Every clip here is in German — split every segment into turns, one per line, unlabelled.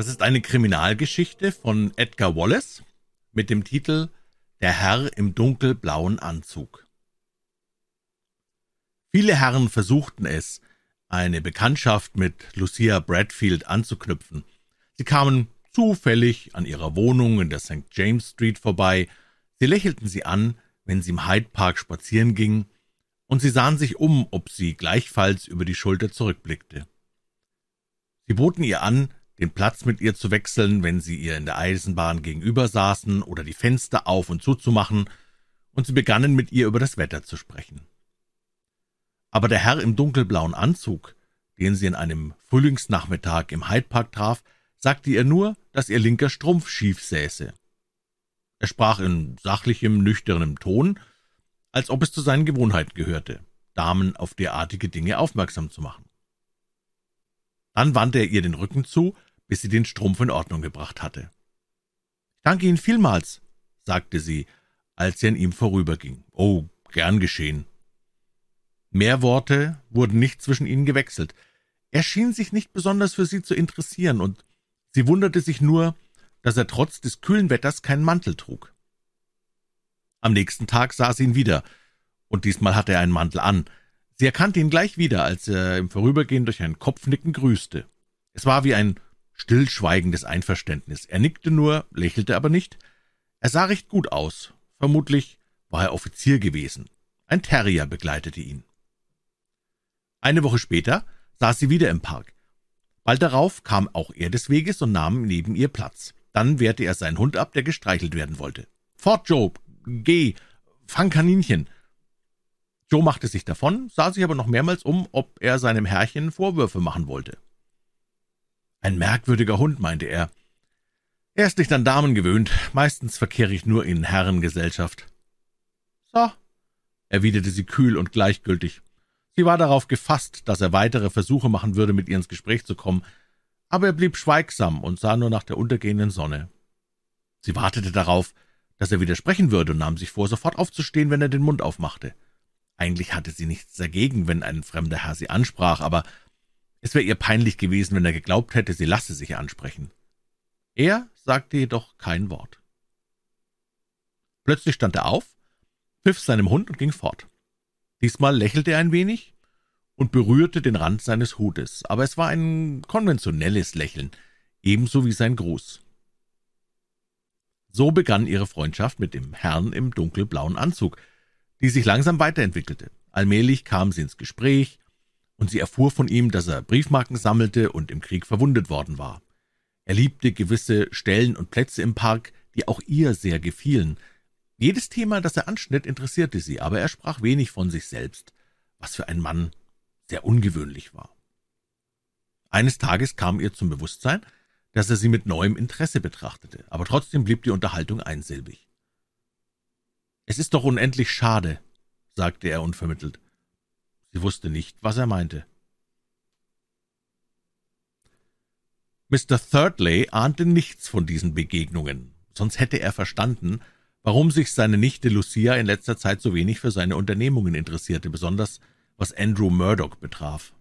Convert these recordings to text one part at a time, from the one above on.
Das ist eine Kriminalgeschichte von Edgar Wallace mit dem Titel Der Herr im dunkelblauen Anzug. Viele Herren versuchten es, eine Bekanntschaft mit Lucia Bradfield anzuknüpfen. Sie kamen zufällig an ihrer Wohnung in der St. James Street vorbei, sie lächelten sie an, wenn sie im Hyde Park spazieren ging, und sie sahen sich um, ob sie gleichfalls über die Schulter zurückblickte. Sie boten ihr an, den Platz mit ihr zu wechseln, wenn sie ihr in der Eisenbahn gegenüber saßen oder die Fenster auf und zuzumachen, und sie begannen mit ihr über das Wetter zu sprechen. Aber der Herr im dunkelblauen Anzug, den sie in einem Frühlingsnachmittag im Hyde Park traf, sagte ihr nur, dass ihr linker Strumpf schief säße. Er sprach in sachlichem, nüchternem Ton, als ob es zu seinen Gewohnheiten gehörte, Damen auf derartige Dinge aufmerksam zu machen. Dann wandte er ihr den Rücken zu bis sie den Strumpf in Ordnung gebracht hatte. Ich danke Ihnen vielmals, sagte sie, als sie an ihm vorüberging. Oh, gern geschehen. Mehr Worte wurden nicht zwischen ihnen gewechselt. Er schien sich nicht besonders für sie zu interessieren, und sie wunderte sich nur, dass er trotz des kühlen Wetters keinen Mantel trug. Am nächsten Tag sah sie ihn wieder, und diesmal hatte er einen Mantel an. Sie erkannte ihn gleich wieder, als er im Vorübergehen durch ein Kopfnicken grüßte. Es war wie ein stillschweigendes Einverständnis. Er nickte nur, lächelte aber nicht. Er sah recht gut aus. Vermutlich war er Offizier gewesen. Ein Terrier begleitete ihn. Eine Woche später saß sie wieder im Park. Bald darauf kam auch er des Weges und nahm neben ihr Platz. Dann wehrte er seinen Hund ab, der gestreichelt werden wollte. Fort, Joe, geh, fang Kaninchen. Joe machte sich davon, sah sich aber noch mehrmals um, ob er seinem Herrchen Vorwürfe machen wollte. Ein merkwürdiger Hund, meinte er. Er ist nicht an Damen gewöhnt, meistens verkehre ich nur in Herrengesellschaft. So, erwiderte sie kühl und gleichgültig. Sie war darauf gefasst, dass er weitere Versuche machen würde, mit ihr ins Gespräch zu kommen, aber er blieb schweigsam und sah nur nach der untergehenden Sonne. Sie wartete darauf, dass er widersprechen würde und nahm sich vor, sofort aufzustehen, wenn er den Mund aufmachte. Eigentlich hatte sie nichts dagegen, wenn ein fremder Herr sie ansprach, aber es wäre ihr peinlich gewesen, wenn er geglaubt hätte, sie lasse sich ansprechen. Er sagte jedoch kein Wort. Plötzlich stand er auf, pfiff seinem Hund und ging fort. Diesmal lächelte er ein wenig und berührte den Rand seines Hutes, aber es war ein konventionelles Lächeln, ebenso wie sein Gruß. So begann ihre Freundschaft mit dem Herrn im dunkelblauen Anzug, die sich langsam weiterentwickelte. Allmählich kam sie ins Gespräch, und sie erfuhr von ihm, dass er Briefmarken sammelte und im Krieg verwundet worden war. Er liebte gewisse Stellen und Plätze im Park, die auch ihr sehr gefielen. Jedes Thema, das er anschnitt, interessierte sie, aber er sprach wenig von sich selbst, was für ein Mann sehr ungewöhnlich war. Eines Tages kam ihr zum Bewusstsein, dass er sie mit neuem Interesse betrachtete, aber trotzdem blieb die Unterhaltung einsilbig. Es ist doch unendlich schade, sagte er unvermittelt, Sie wusste nicht, was er meinte. Mr. Thirdley ahnte nichts von diesen Begegnungen, sonst hätte er verstanden, warum sich seine Nichte Lucia in letzter Zeit so wenig für seine Unternehmungen interessierte, besonders was Andrew Murdoch betraf.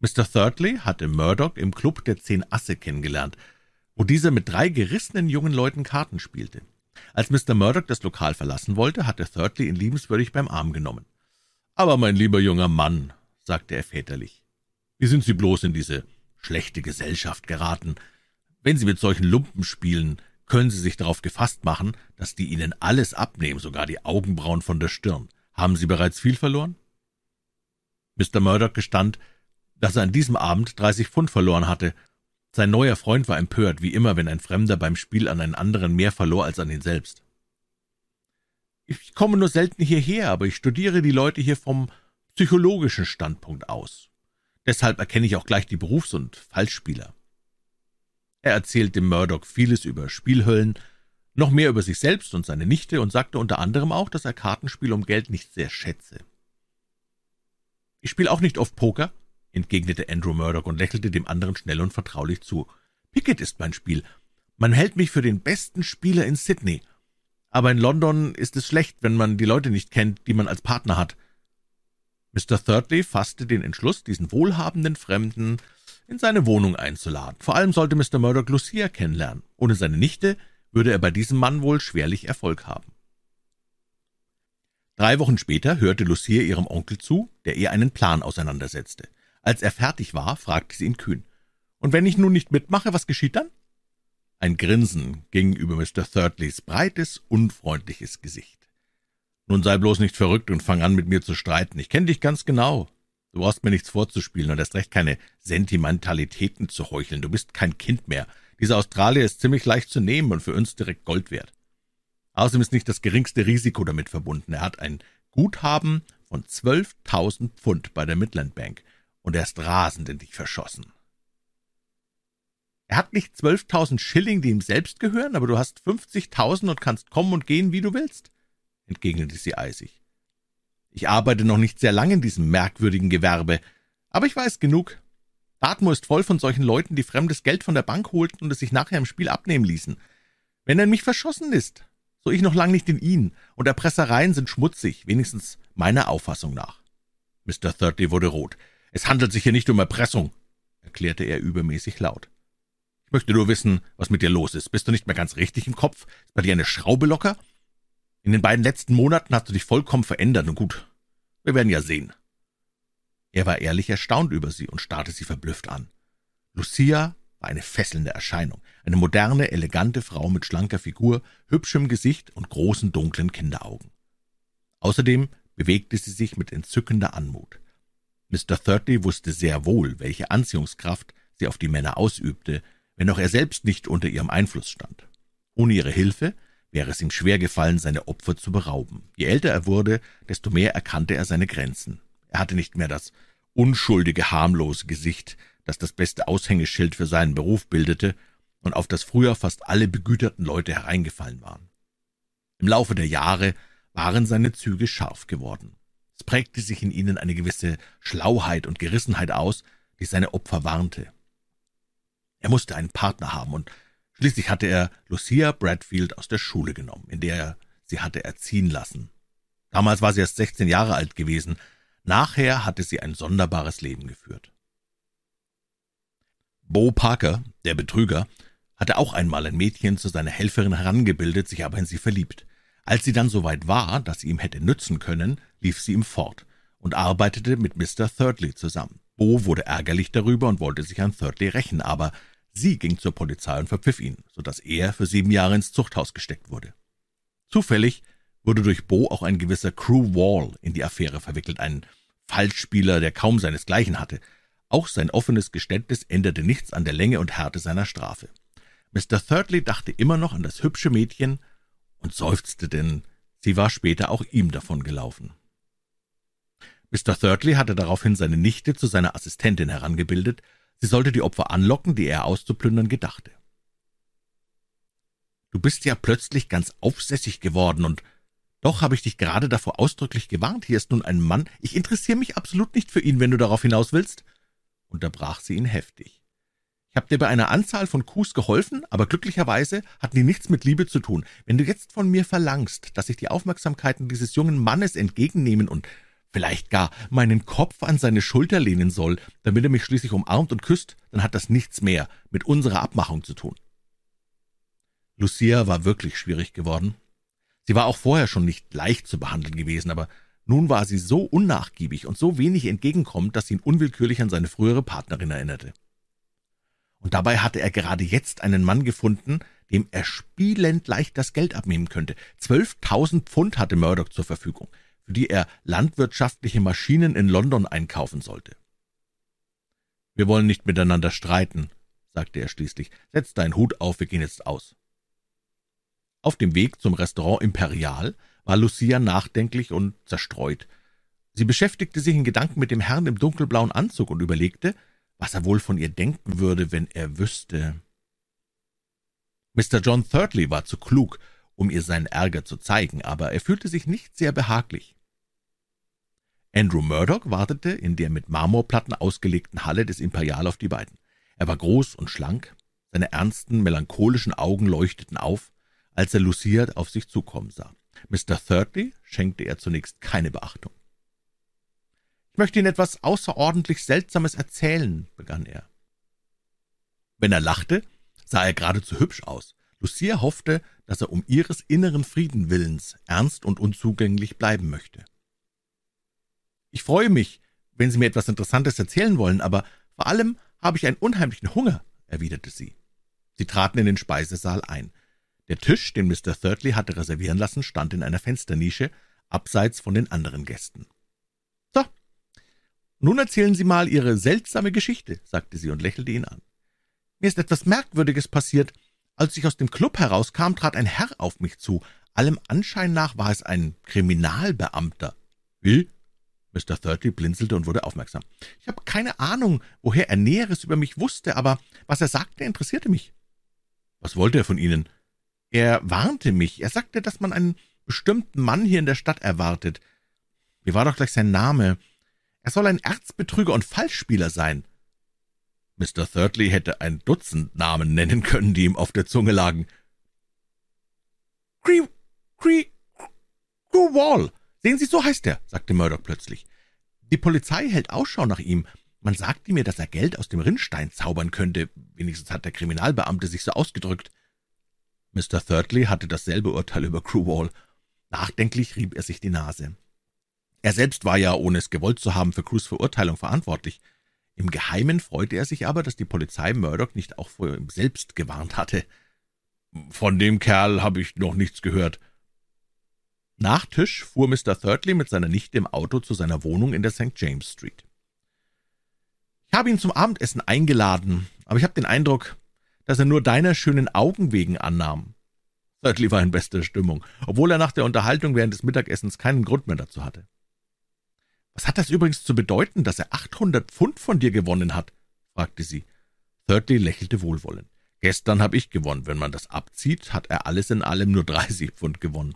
Mr. Thirdley hatte Murdoch im Club der Zehn Asse kennengelernt, wo dieser mit drei gerissenen jungen Leuten Karten spielte. Als Mr. Murdoch das Lokal verlassen wollte, hatte Thirdley ihn liebenswürdig beim Arm genommen. Aber mein lieber junger Mann, sagte er väterlich, wie sind Sie bloß in diese schlechte Gesellschaft geraten? Wenn Sie mit solchen Lumpen spielen, können Sie sich darauf gefasst machen, dass die Ihnen alles abnehmen, sogar die Augenbrauen von der Stirn. Haben Sie bereits viel verloren? Mr. Murdoch gestand, dass er an diesem Abend dreißig Pfund verloren hatte. Sein neuer Freund war empört, wie immer, wenn ein Fremder beim Spiel an einen anderen mehr verlor als an ihn selbst. Ich komme nur selten hierher, aber ich studiere die Leute hier vom psychologischen Standpunkt aus. Deshalb erkenne ich auch gleich die Berufs- und Falschspieler. Er erzählte Murdoch vieles über Spielhöllen, noch mehr über sich selbst und seine Nichte und sagte unter anderem auch, dass er Kartenspiel um Geld nicht sehr schätze. Ich spiele auch nicht oft Poker, entgegnete Andrew Murdoch und lächelte dem anderen schnell und vertraulich zu. Picket ist mein Spiel. Man hält mich für den besten Spieler in Sydney aber in London ist es schlecht, wenn man die Leute nicht kennt, die man als Partner hat. Mr. Thirdley fasste den Entschluss, diesen wohlhabenden Fremden in seine Wohnung einzuladen. Vor allem sollte Mr. Murdoch Lucia kennenlernen. Ohne seine Nichte würde er bei diesem Mann wohl schwerlich Erfolg haben. Drei Wochen später hörte Lucia ihrem Onkel zu, der ihr einen Plan auseinandersetzte. Als er fertig war, fragte sie ihn kühn. »Und wenn ich nun nicht mitmache, was geschieht dann?« Ein Grinsen ging über Mr. Thirdleys breites, unfreundliches Gesicht. »Nun sei bloß nicht verrückt und fang an, mit mir zu streiten. Ich kenne dich ganz genau. Du brauchst mir nichts vorzuspielen und erst recht keine Sentimentalitäten zu heucheln. Du bist kein Kind mehr. Dieser Australier ist ziemlich leicht zu nehmen und für uns direkt Gold wert. Außerdem ist nicht das geringste Risiko damit verbunden. Er hat ein Guthaben von 12.000 Pfund bei der Midland Bank und er ist rasend in dich verschossen. Er hat nicht 12.000 Schilling, die ihm selbst gehören, aber du hast 50.000 und kannst kommen und gehen, wie du willst, entgegnete sie eisig. Ich arbeite noch nicht sehr lange in diesem merkwürdigen Gewerbe, aber ich weiß genug. Dartmoor ist voll von solchen Leuten, die fremdes Geld von der Bank holten und es sich nachher im Spiel abnehmen ließen. Wenn er in mich verschossen ist, so ich noch lang nicht in ihn, und Erpressereien sind schmutzig, wenigstens meiner Auffassung nach. Mr. Thirdly wurde rot. Es handelt sich hier nicht um Erpressung, erklärte er übermäßig laut. Möchte nur wissen, was mit dir los ist. Bist du nicht mehr ganz richtig im Kopf? Ist bei dir eine Schraube locker? In den beiden letzten Monaten hast du dich vollkommen verändert, und gut, wir werden ja sehen. Er war ehrlich erstaunt über sie und starrte sie verblüfft an. Lucia war eine fesselnde Erscheinung, eine moderne, elegante Frau mit schlanker Figur, hübschem Gesicht und großen, dunklen Kinderaugen. Außerdem bewegte sie sich mit entzückender Anmut. Mr. Thirty wusste sehr wohl, welche Anziehungskraft sie auf die Männer ausübte, wenn auch er selbst nicht unter ihrem Einfluss stand. Ohne ihre Hilfe wäre es ihm schwer gefallen, seine Opfer zu berauben. Je älter er wurde, desto mehr erkannte er seine Grenzen. Er hatte nicht mehr das unschuldige, harmlose Gesicht, das das beste Aushängeschild für seinen Beruf bildete und auf das früher fast alle begüterten Leute hereingefallen waren. Im Laufe der Jahre waren seine Züge scharf geworden. Es prägte sich in ihnen eine gewisse Schlauheit und Gerissenheit aus, die seine Opfer warnte. Er musste einen Partner haben, und schließlich hatte er Lucia Bradfield aus der Schule genommen, in der er sie hatte erziehen lassen. Damals war sie erst sechzehn Jahre alt gewesen, nachher hatte sie ein sonderbares Leben geführt. Bo Parker, der Betrüger, hatte auch einmal ein Mädchen zu seiner Helferin herangebildet, sich aber in sie verliebt. Als sie dann so weit war, dass sie ihm hätte nützen können, lief sie ihm fort und arbeitete mit Mr. Thirdly zusammen. Bo wurde ärgerlich darüber und wollte sich an Thirdly rächen, aber sie ging zur Polizei und verpfiff ihn, so dass er für sieben Jahre ins Zuchthaus gesteckt wurde. Zufällig wurde durch Bo auch ein gewisser Crew Wall in die Affäre verwickelt, ein Falschspieler, der kaum seinesgleichen hatte. Auch sein offenes Geständnis änderte nichts an der Länge und Härte seiner Strafe. Mr. Thirdly dachte immer noch an das hübsche Mädchen und seufzte, denn sie war später auch ihm davon gelaufen. Mr. Thirdly hatte daraufhin seine Nichte zu seiner Assistentin herangebildet, sie sollte die Opfer anlocken, die er auszuplündern gedachte. Du bist ja plötzlich ganz aufsässig geworden, und doch habe ich dich gerade davor ausdrücklich gewarnt. Hier ist nun ein Mann, ich interessiere mich absolut nicht für ihn, wenn du darauf hinaus willst, unterbrach sie ihn heftig. Ich habe dir bei einer Anzahl von Coups geholfen, aber glücklicherweise hatten die nichts mit Liebe zu tun. Wenn du jetzt von mir verlangst, dass ich die Aufmerksamkeiten dieses jungen Mannes entgegennehmen und vielleicht gar meinen Kopf an seine Schulter lehnen soll, damit er mich schließlich umarmt und küsst, dann hat das nichts mehr mit unserer Abmachung zu tun. Lucia war wirklich schwierig geworden. Sie war auch vorher schon nicht leicht zu behandeln gewesen, aber nun war sie so unnachgiebig und so wenig entgegenkommend, dass sie ihn unwillkürlich an seine frühere Partnerin erinnerte und dabei hatte er gerade jetzt einen Mann gefunden, dem er spielend leicht das Geld abnehmen könnte. Zwölftausend Pfund hatte Murdoch zur Verfügung, für die er landwirtschaftliche Maschinen in London einkaufen sollte. Wir wollen nicht miteinander streiten, sagte er schließlich. Setz deinen Hut auf, wir gehen jetzt aus. Auf dem Weg zum Restaurant Imperial war Lucia nachdenklich und zerstreut. Sie beschäftigte sich in Gedanken mit dem Herrn im dunkelblauen Anzug und überlegte, was er wohl von ihr denken würde, wenn er wüsste. Mr. John Thirdly war zu klug, um ihr seinen Ärger zu zeigen, aber er fühlte sich nicht sehr behaglich. Andrew Murdoch wartete in der mit Marmorplatten ausgelegten Halle des Imperial auf die beiden. Er war groß und schlank, seine ernsten, melancholischen Augen leuchteten auf, als er Lucia auf sich zukommen sah. Mr. Thirdly schenkte er zunächst keine Beachtung. Ich möchte Ihnen etwas außerordentlich Seltsames erzählen, begann er. Wenn er lachte, sah er geradezu hübsch aus. Lucia hoffte, dass er um ihres inneren Frieden willens ernst und unzugänglich bleiben möchte. »Ich freue mich, wenn Sie mir etwas Interessantes erzählen wollen, aber vor allem habe ich einen unheimlichen Hunger«, erwiderte sie. Sie traten in den Speisesaal ein. Der Tisch, den Mr. Thirdly hatte reservieren lassen, stand in einer Fensternische, abseits von den anderen Gästen. »So, nun erzählen Sie mal Ihre seltsame Geschichte«, sagte sie und lächelte ihn an. »Mir ist etwas Merkwürdiges passiert. Als ich aus dem Club herauskam, trat ein Herr auf mich zu. Allem Anschein nach war es ein Kriminalbeamter.« »Wie?« Mr. Thirty blinzelte und wurde aufmerksam. »Ich habe keine Ahnung, woher er Näheres über mich wusste, aber was er sagte, interessierte mich.« »Was wollte er von Ihnen?« »Er warnte mich. Er sagte, dass man einen bestimmten Mann hier in der Stadt erwartet. Wie war doch gleich sein Name? Er soll ein Erzbetrüger und Falschspieler sein.« Mr. Thirdly hätte ein Dutzend Namen nennen können, die ihm auf der Zunge lagen. »Cree, Cree, Wall. Sehen Sie, so heißt er«, sagte Murdoch plötzlich. »Die Polizei hält Ausschau nach ihm. Man sagte mir, dass er Geld aus dem Rinnstein zaubern könnte. Wenigstens hat der Kriminalbeamte sich so ausgedrückt.« Mr. Thirdly hatte dasselbe Urteil über Crewwall. Nachdenklich rieb er sich die Nase. Er selbst war ja, ohne es gewollt zu haben, für Crews Verurteilung verantwortlich. Im Geheimen freute er sich aber, dass die Polizei Murdoch nicht auch vor ihm selbst gewarnt hatte. »Von dem Kerl habe ich noch nichts gehört.« Nach Tisch fuhr Mr. Thirdly mit seiner Nichte im Auto zu seiner Wohnung in der St. James Street. »Ich habe ihn zum Abendessen eingeladen, aber ich habe den Eindruck, dass er nur deiner schönen Augen wegen annahm.« Thirdly war in bester Stimmung, obwohl er nach der Unterhaltung während des Mittagessens keinen Grund mehr dazu hatte. »Was hat das übrigens zu bedeuten, dass er achthundert Pfund von dir gewonnen hat?« fragte sie. Thirdly lächelte wohlwollend. »Gestern habe ich gewonnen. Wenn man das abzieht, hat er alles in allem nur dreißig Pfund gewonnen.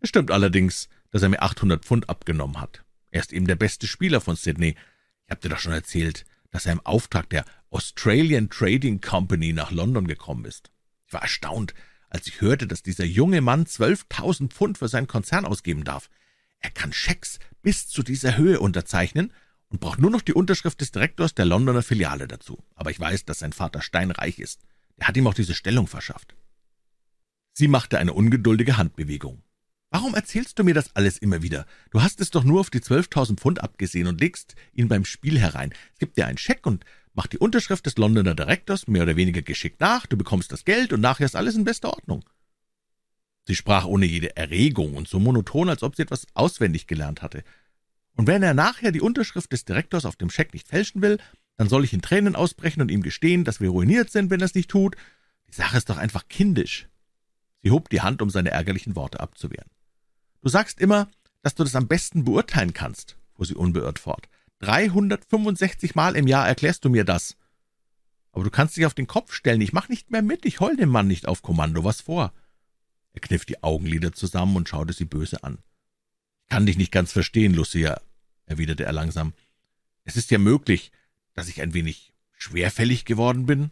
Es stimmt allerdings, dass er mir achthundert Pfund abgenommen hat. Er ist eben der beste Spieler von Sydney. Ich habe dir doch schon erzählt, dass er im Auftrag der Australian Trading Company nach London gekommen ist. Ich war erstaunt, als ich hörte, dass dieser junge Mann zwölftausend Pfund für seinen Konzern ausgeben darf. Er kann Schecks bis zu dieser Höhe unterzeichnen und braucht nur noch die Unterschrift des Direktors der Londoner Filiale dazu. Aber ich weiß, dass sein Vater steinreich ist. Er hat ihm auch diese Stellung verschafft. Sie machte eine ungeduldige Handbewegung. Warum erzählst du mir das alles immer wieder? Du hast es doch nur auf die zwölftausend Pfund abgesehen und legst ihn beim Spiel herein. Es gibt dir einen Scheck und macht die Unterschrift des Londoner Direktors mehr oder weniger geschickt nach, du bekommst das Geld und nachher ist alles in bester Ordnung. Sie sprach ohne jede Erregung und so monoton, als ob sie etwas auswendig gelernt hatte. Und wenn er nachher die Unterschrift des Direktors auf dem Scheck nicht fälschen will, dann soll ich in Tränen ausbrechen und ihm gestehen, dass wir ruiniert sind, wenn er es nicht tut. Die Sache ist doch einfach kindisch. Sie hob die Hand, um seine ärgerlichen Worte abzuwehren. Du sagst immer, dass du das am besten beurteilen kannst, fuhr sie unbeirrt fort. 365 Mal im Jahr erklärst du mir das. Aber du kannst dich auf den Kopf stellen, ich mach nicht mehr mit, ich heul dem Mann nicht auf Kommando was vor. Er kniff die Augenlider zusammen und schaute sie böse an. »Ich kann dich nicht ganz verstehen, Lucia«, erwiderte er langsam. »Es ist ja möglich, dass ich ein wenig schwerfällig geworden bin?«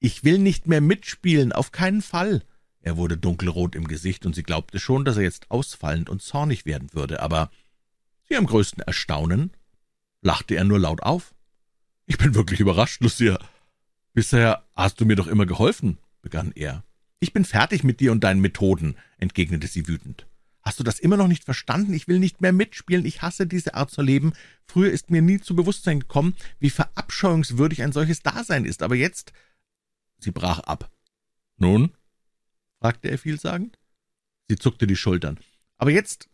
»Ich will nicht mehr mitspielen, auf keinen Fall.« Er wurde dunkelrot im Gesicht, und sie glaubte schon, dass er jetzt ausfallend und zornig werden würde, aber zu ihrem größten Erstaunen lachte er nur laut auf. »Ich bin wirklich überrascht, Lucia. Bisher hast du mir doch immer geholfen«, begann er. »Ich bin fertig mit dir und deinen Methoden«, entgegnete sie wütend. »Hast du das immer noch nicht verstanden? Ich will nicht mehr mitspielen. Ich hasse diese Art zu leben. Früher ist mir nie zu Bewusstsein gekommen, wie verabscheuungswürdig ein solches Dasein ist. Aber jetzt...« Sie brach ab. »Nun?« fragte er vielsagend. Sie zuckte die Schultern. »Aber jetzt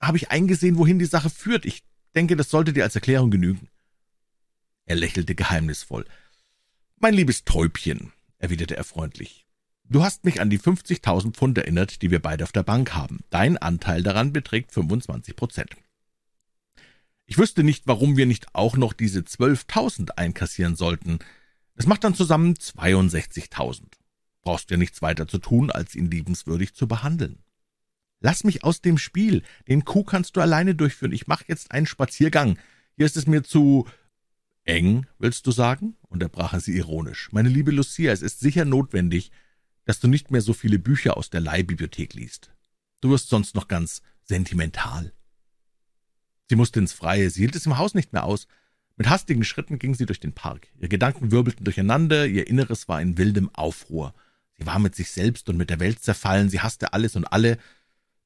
habe ich eingesehen, wohin die Sache führt. Ich denke, das sollte dir als Erklärung genügen.« Er lächelte geheimnisvoll. »Mein liebes Täubchen«, erwiderte er freundlich, Du hast mich an die 50.000 Pfund erinnert, die wir beide auf der Bank haben. Dein Anteil daran beträgt 25 Prozent. Ich wüsste nicht, warum wir nicht auch noch diese 12.000 einkassieren sollten. Das macht dann zusammen 62.000. Brauchst ja nichts weiter zu tun, als ihn liebenswürdig zu behandeln. Lass mich aus dem Spiel. Den Coup kannst du alleine durchführen. Ich mache jetzt einen Spaziergang. Hier ist es mir zu eng, willst du sagen? unterbrach er sie ironisch. Meine liebe Lucia, es ist sicher notwendig, dass du nicht mehr so viele Bücher aus der Leihbibliothek liest. Du wirst sonst noch ganz sentimental. Sie musste ins Freie, sie hielt es im Haus nicht mehr aus. Mit hastigen Schritten ging sie durch den Park. Ihre Gedanken wirbelten durcheinander, ihr Inneres war in wildem Aufruhr. Sie war mit sich selbst und mit der Welt zerfallen, sie hasste alles und alle,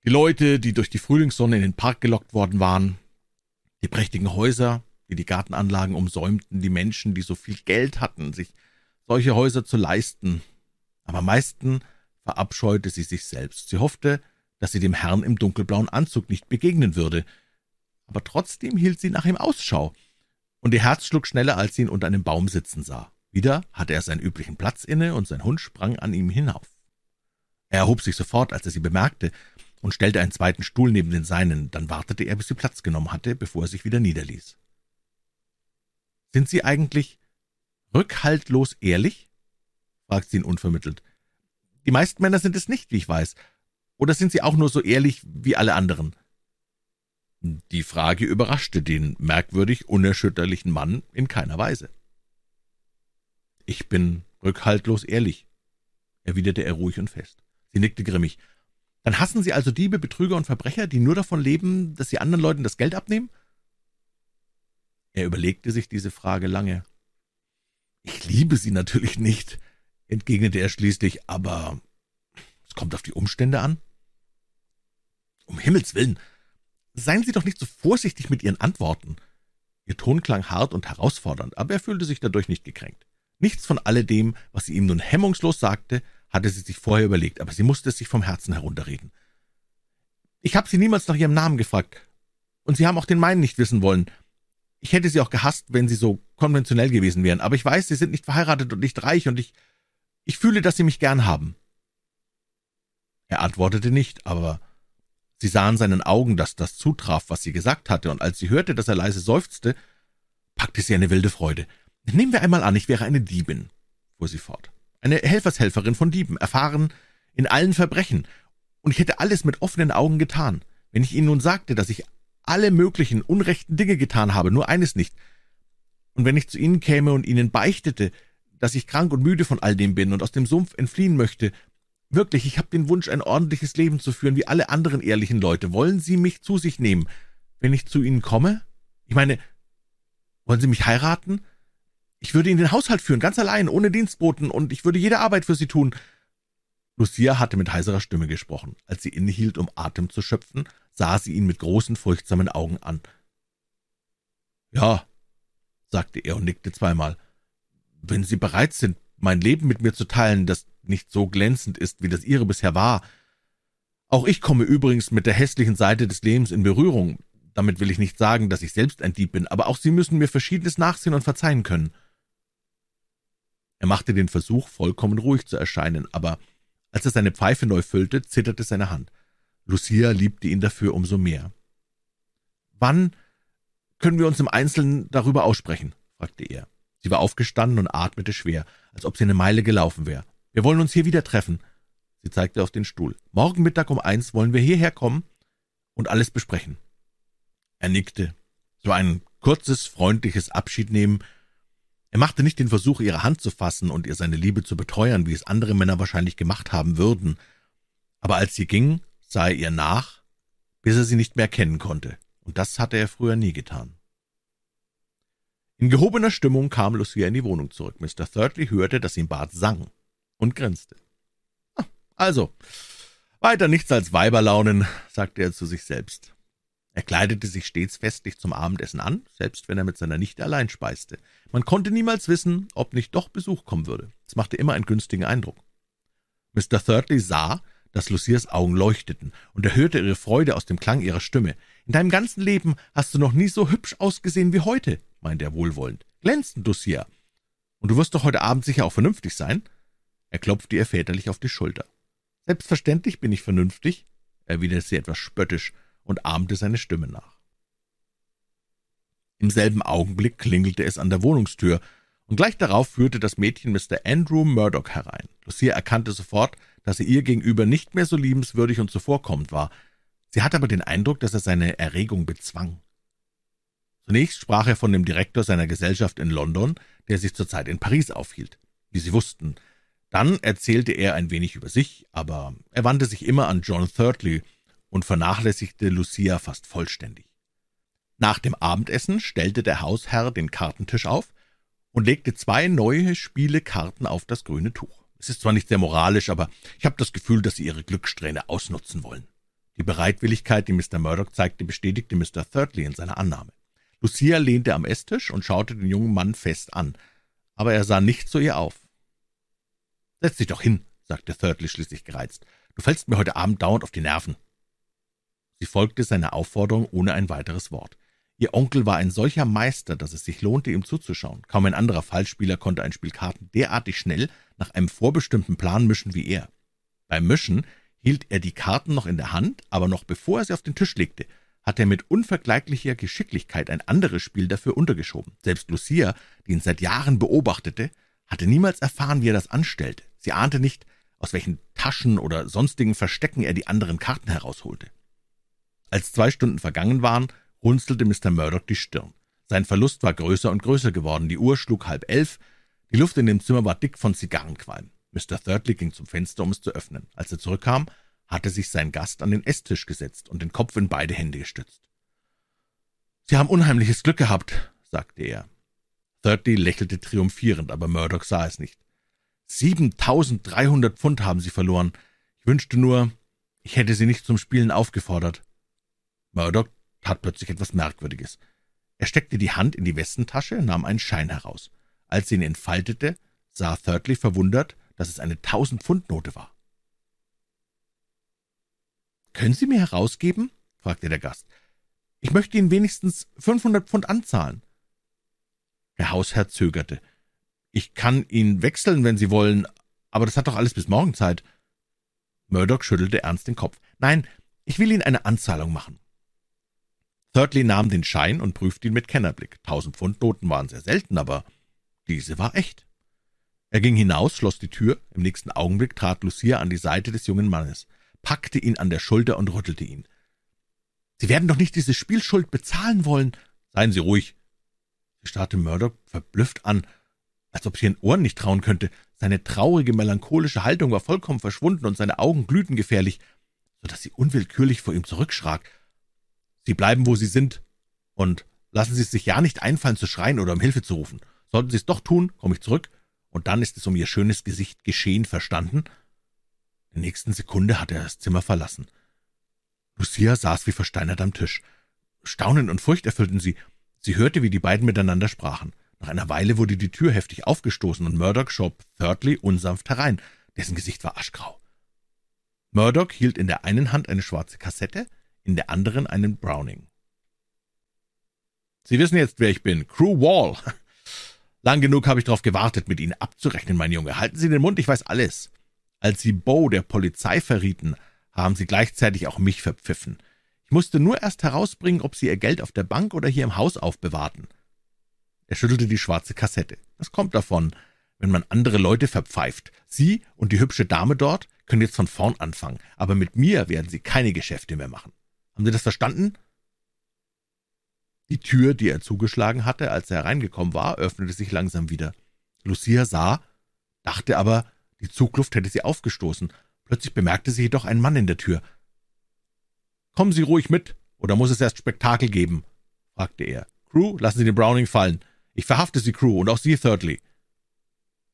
die Leute, die durch die Frühlingssonne in den Park gelockt worden waren, die prächtigen Häuser, die die Gartenanlagen umsäumten, die Menschen, die so viel Geld hatten, sich solche Häuser zu leisten. Aber am meisten verabscheute sie sich selbst. Sie hoffte, dass sie dem Herrn im dunkelblauen Anzug nicht begegnen würde, aber trotzdem hielt sie nach ihm Ausschau, und ihr Herz schlug schneller, als sie ihn unter einem Baum sitzen sah. Wieder hatte er seinen üblichen Platz inne, und sein Hund sprang an ihm hinauf. Er erhob sich sofort, als er sie bemerkte, und stellte einen zweiten Stuhl neben den seinen, dann wartete er, bis sie Platz genommen hatte, bevor er sich wieder niederließ. »Sind Sie eigentlich rückhaltlos ehrlich?« Fragte sie ihn unvermittelt. »Die meisten Männer sind es nicht, wie ich weiß. Oder sind Sie auch nur so ehrlich wie alle anderen?« Die Frage überraschte den merkwürdig unerschütterlichen Mann in keiner Weise. »Ich bin rückhaltlos ehrlich«, erwiderte er ruhig und fest. Sie nickte grimmig. Dann hassen Sie also Diebe, Betrüger und Verbrecher, die nur davon leben, dass sie anderen Leuten das Geld abnehmen? Er überlegte sich diese Frage lange. Ich liebe sie natürlich nicht, entgegnete er schließlich, aber es kommt auf die Umstände an. Um Himmels willen, seien Sie doch nicht so vorsichtig mit Ihren Antworten. Ihr Ton klang hart und herausfordernd, aber er fühlte sich dadurch nicht gekränkt. Nichts von alledem, was sie ihm nun hemmungslos sagte, hatte sie sich vorher überlegt, aber sie musste es sich vom Herzen herunterreden. Ich habe Sie niemals nach Ihrem Namen gefragt, und Sie haben auch den meinen nicht wissen wollen. Ich hätte Sie auch gehasst, wenn Sie so konventionell gewesen wären, aber ich weiß, Sie sind nicht verheiratet und nicht reich, und ich, ich fühle, dass Sie mich gern haben. Er antwortete nicht, aber sie sah in seinen Augen, dass das zutraf, was sie gesagt hatte, und als sie hörte, dass er leise seufzte, packte sie eine wilde Freude. Nehmen wir einmal an, ich wäre eine Diebin, fuhr sie fort eine Helfershelferin von Dieben, erfahren in allen Verbrechen, und ich hätte alles mit offenen Augen getan. Wenn ich Ihnen nun sagte, dass ich alle möglichen unrechten Dinge getan habe, nur eines nicht, und wenn ich zu Ihnen käme und Ihnen beichtete, dass ich krank und müde von all dem bin und aus dem Sumpf entfliehen möchte, wirklich, ich habe den Wunsch, ein ordentliches Leben zu führen, wie alle anderen ehrlichen Leute. Wollen Sie mich zu sich nehmen, wenn ich zu Ihnen komme? Ich meine, wollen Sie mich heiraten? Ich würde Ihnen den Haushalt führen, ganz allein, ohne Dienstboten, und ich würde jede Arbeit für Sie tun. Lucia hatte mit heiserer Stimme gesprochen. Als sie innehielt, um Atem zu schöpfen, sah sie ihn mit großen, furchtsamen Augen an. Ja, sagte er und nickte zweimal. Wenn Sie bereit sind, mein Leben mit mir zu teilen, das nicht so glänzend ist, wie das Ihre bisher war. Auch ich komme übrigens mit der hässlichen Seite des Lebens in Berührung. Damit will ich nicht sagen, dass ich selbst ein Dieb bin, aber auch Sie müssen mir Verschiedenes nachsehen und verzeihen können. Er machte den Versuch, vollkommen ruhig zu erscheinen, aber als er seine Pfeife neu füllte, zitterte seine Hand. Lucia liebte ihn dafür umso mehr. »Wann können wir uns im Einzelnen darüber aussprechen?« fragte er. Sie war aufgestanden und atmete schwer, als ob sie eine Meile gelaufen wäre. »Wir wollen uns hier wieder treffen.« Sie zeigte auf den Stuhl. »Morgen Mittag um eins wollen wir hierher kommen und alles besprechen.« Er nickte. So ein kurzes, freundliches Abschiednehmen er machte nicht den Versuch, ihre Hand zu fassen und ihr seine Liebe zu beteuern, wie es andere Männer wahrscheinlich gemacht haben würden. Aber als sie ging, sah er ihr nach, bis er sie nicht mehr kennen konnte, und das hatte er früher nie getan. In gehobener Stimmung kam Lucia in die Wohnung zurück. Mr. Thirdly hörte, dass im Bad sang und grinste. Ah, also, weiter nichts als Weiberlaunen, sagte er zu sich selbst. Er kleidete sich stets festlich zum Abendessen an, selbst wenn er mit seiner Nichte allein speiste. Man konnte niemals wissen, ob nicht doch Besuch kommen würde. Es machte immer einen günstigen Eindruck. Mr. Thirdly sah, dass Lucias Augen leuchteten, und er hörte ihre Freude aus dem Klang ihrer Stimme. »In deinem ganzen Leben hast du noch nie so hübsch ausgesehen wie heute«, meinte er wohlwollend. »Glänzend, Lucia. Und du wirst doch heute Abend sicher auch vernünftig sein?« Er klopfte ihr väterlich auf die Schulter. »Selbstverständlich bin ich vernünftig«, erwiderte sie etwas spöttisch und ahmte seine Stimme nach. Im selben Augenblick klingelte es an der Wohnungstür, und gleich darauf führte das Mädchen Mr. Andrew Murdoch herein. Lucia erkannte sofort, dass er ihr gegenüber nicht mehr so liebenswürdig und zuvorkommend war. Sie hatte aber den Eindruck, dass er seine Erregung bezwang. Zunächst sprach er von dem Direktor seiner Gesellschaft in London, der sich zurzeit in Paris aufhielt, wie Sie wussten. Dann erzählte er ein wenig über sich, aber er wandte sich immer an John Thirdly und vernachlässigte Lucia fast vollständig. Nach dem Abendessen stellte der Hausherr den Kartentisch auf und legte zwei neue Spielekarten auf das grüne Tuch. Es ist zwar nicht sehr moralisch, aber ich habe das Gefühl, dass Sie Ihre Glückssträhne ausnutzen wollen. Die Bereitwilligkeit, die Mr. Murdoch zeigte, bestätigte Mr. Thirdly in seiner Annahme. Lucia lehnte am Esstisch und schaute den jungen Mann fest an, aber er sah nicht zu ihr auf. »Setz dich doch hin«, sagte Thirdly schließlich gereizt. »Du fällst mir heute Abend dauernd auf die Nerven.« Sie folgte seiner Aufforderung ohne ein weiteres Wort. Ihr Onkel war ein solcher Meister, dass es sich lohnte, ihm zuzuschauen. Kaum ein anderer Fallspieler konnte ein Spiel Karten derartig schnell nach einem vorbestimmten Plan mischen wie er. Beim Mischen hielt er die Karten noch in der Hand, aber noch bevor er sie auf den Tisch legte, hatte er mit unvergleichlicher Geschicklichkeit ein anderes Spiel dafür untergeschoben. Selbst Lucia, die ihn seit Jahren beobachtete, hatte niemals erfahren, wie er das anstellte. Sie ahnte nicht, aus welchen Taschen oder sonstigen Verstecken er die anderen Karten herausholte. Als zwei Stunden vergangen waren, runzelte Mr. Murdoch die Stirn. Sein Verlust war größer und größer geworden. Die Uhr schlug halb elf. Die Luft in dem Zimmer war dick von Zigarrenqualm. Mr. Thirdly ging zum Fenster, um es zu öffnen. Als er zurückkam, hatte sich sein Gast an den Esstisch gesetzt und den Kopf in beide Hände gestützt. »Sie haben unheimliches Glück gehabt«, sagte er. Thirdly lächelte triumphierend, aber Murdoch sah es nicht. »Siebentausenddreihundert Pfund haben Sie verloren. Ich wünschte nur, ich hätte Sie nicht zum Spielen aufgefordert.« Murdoch tat plötzlich etwas Merkwürdiges. Er steckte die Hand in die Westentasche, nahm einen Schein heraus. Als sie ihn entfaltete, sah Thirdly verwundert, dass es eine Tausend-Pfund-Note war. »Können Sie mir herausgeben?« fragte der Gast. »Ich möchte Ihnen wenigstens fünfhundert Pfund anzahlen.« Der Hausherr zögerte. »Ich kann ihn wechseln, wenn Sie wollen, aber das hat doch alles bis morgen Zeit.« Murdoch schüttelte ernst den Kopf. »Nein, ich will Ihnen eine Anzahlung machen.« Thirdly nahm den Schein und prüfte ihn mit Kennerblick. Tausend Pfund Noten waren sehr selten, aber diese war echt. Er ging hinaus, schloss die Tür. Im nächsten Augenblick trat Lucia an die Seite des jungen Mannes, packte ihn an der Schulter und rüttelte ihn. »Sie werden doch nicht diese Spielschuld bezahlen wollen!« »Seien Sie ruhig!« Sie starrte Murdoch verblüfft an, als ob sie ihren Ohren nicht trauen könnte. Seine traurige, melancholische Haltung war vollkommen verschwunden und seine Augen glühten gefährlich, so dass sie unwillkürlich vor ihm zurückschrak. »Sie bleiben, wo Sie sind, und lassen Sie es sich ja nicht einfallen, zu schreien oder um Hilfe zu rufen. Sollten Sie es doch tun, komme ich zurück und dann ist es um ihr schönes Gesicht geschehen, verstanden? Der nächsten Sekunde hatte er das Zimmer verlassen. Lucia saß wie versteinert am Tisch. Staunen und Furcht erfüllten sie. Sie hörte, wie die beiden miteinander sprachen. Nach einer Weile wurde die Tür heftig aufgestoßen und Murdoch schob Thirdly unsanft herein. Dessen Gesicht war aschgrau. Murdoch hielt in der einen Hand eine schwarze Kassette, in der anderen einen Browning. »Sie wissen jetzt, wer ich bin. Crew Wall. Lang genug habe ich darauf gewartet, mit Ihnen abzurechnen, mein Junge. Halten Sie den Mund, ich weiß alles. Als Sie Bo der Polizei verrieten, haben Sie gleichzeitig auch mich verpfiffen. Ich musste nur erst herausbringen, ob Sie Ihr Geld auf der Bank oder hier im Haus aufbewahrten. Er schüttelte die schwarze Kassette. Das kommt davon, wenn man andere Leute verpfeift. Sie und die hübsche Dame dort können jetzt von vorn anfangen, aber mit mir werden Sie keine Geschäfte mehr machen. Haben Sie das verstanden? Die Tür, die er zugeschlagen hatte, als er hereingekommen war, öffnete sich langsam wieder. Lucia sah, dachte aber, die Zugluft hätte sie aufgestoßen. Plötzlich bemerkte sie jedoch einen Mann in der Tür. »Kommen Sie ruhig mit, oder muss es erst Spektakel geben?« fragte er. »Crew, lassen Sie den Browning fallen. Ich verhafte Sie, Crew, und auch Sie, Thirdly.«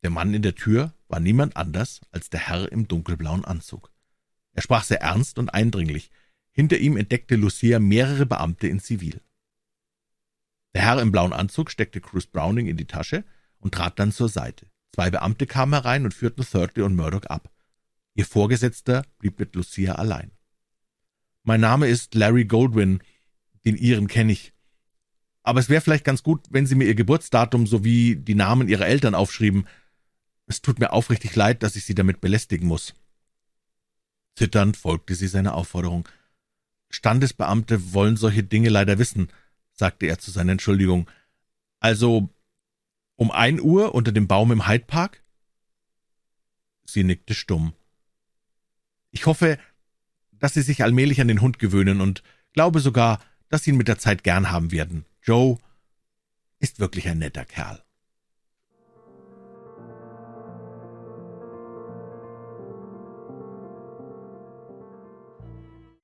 Der Mann in der Tür war niemand anders als der Herr im dunkelblauen Anzug. Er sprach sehr ernst und eindringlich. Hinter ihm entdeckte Lucia mehrere Beamte in Zivil. Der Herr im blauen Anzug steckte Cruce Browning in die Tasche und trat dann zur Seite. Zwei Beamte kamen herein und führten Thirdly und Murdoch ab. Ihr Vorgesetzter blieb mit Lucia allein. »Mein Name ist Larry Goldwyn, den Ihren kenne ich. Aber es wäre vielleicht ganz gut, wenn Sie mir Ihr Geburtsdatum sowie die Namen Ihrer Eltern aufschrieben. Es tut mir aufrichtig leid, dass ich Sie damit belästigen muss.« Zitternd folgte sie seiner Aufforderung. »Standesbeamte wollen solche Dinge leider wissen sagte er zu seiner Entschuldigung. Also um ein Uhr unter dem Baum im Hyde Park? Sie nickte stumm. Ich hoffe, dass Sie sich allmählich an den Hund gewöhnen und glaube sogar, dass Sie ihn mit der Zeit gern haben werden. Joe ist wirklich ein netter Kerl.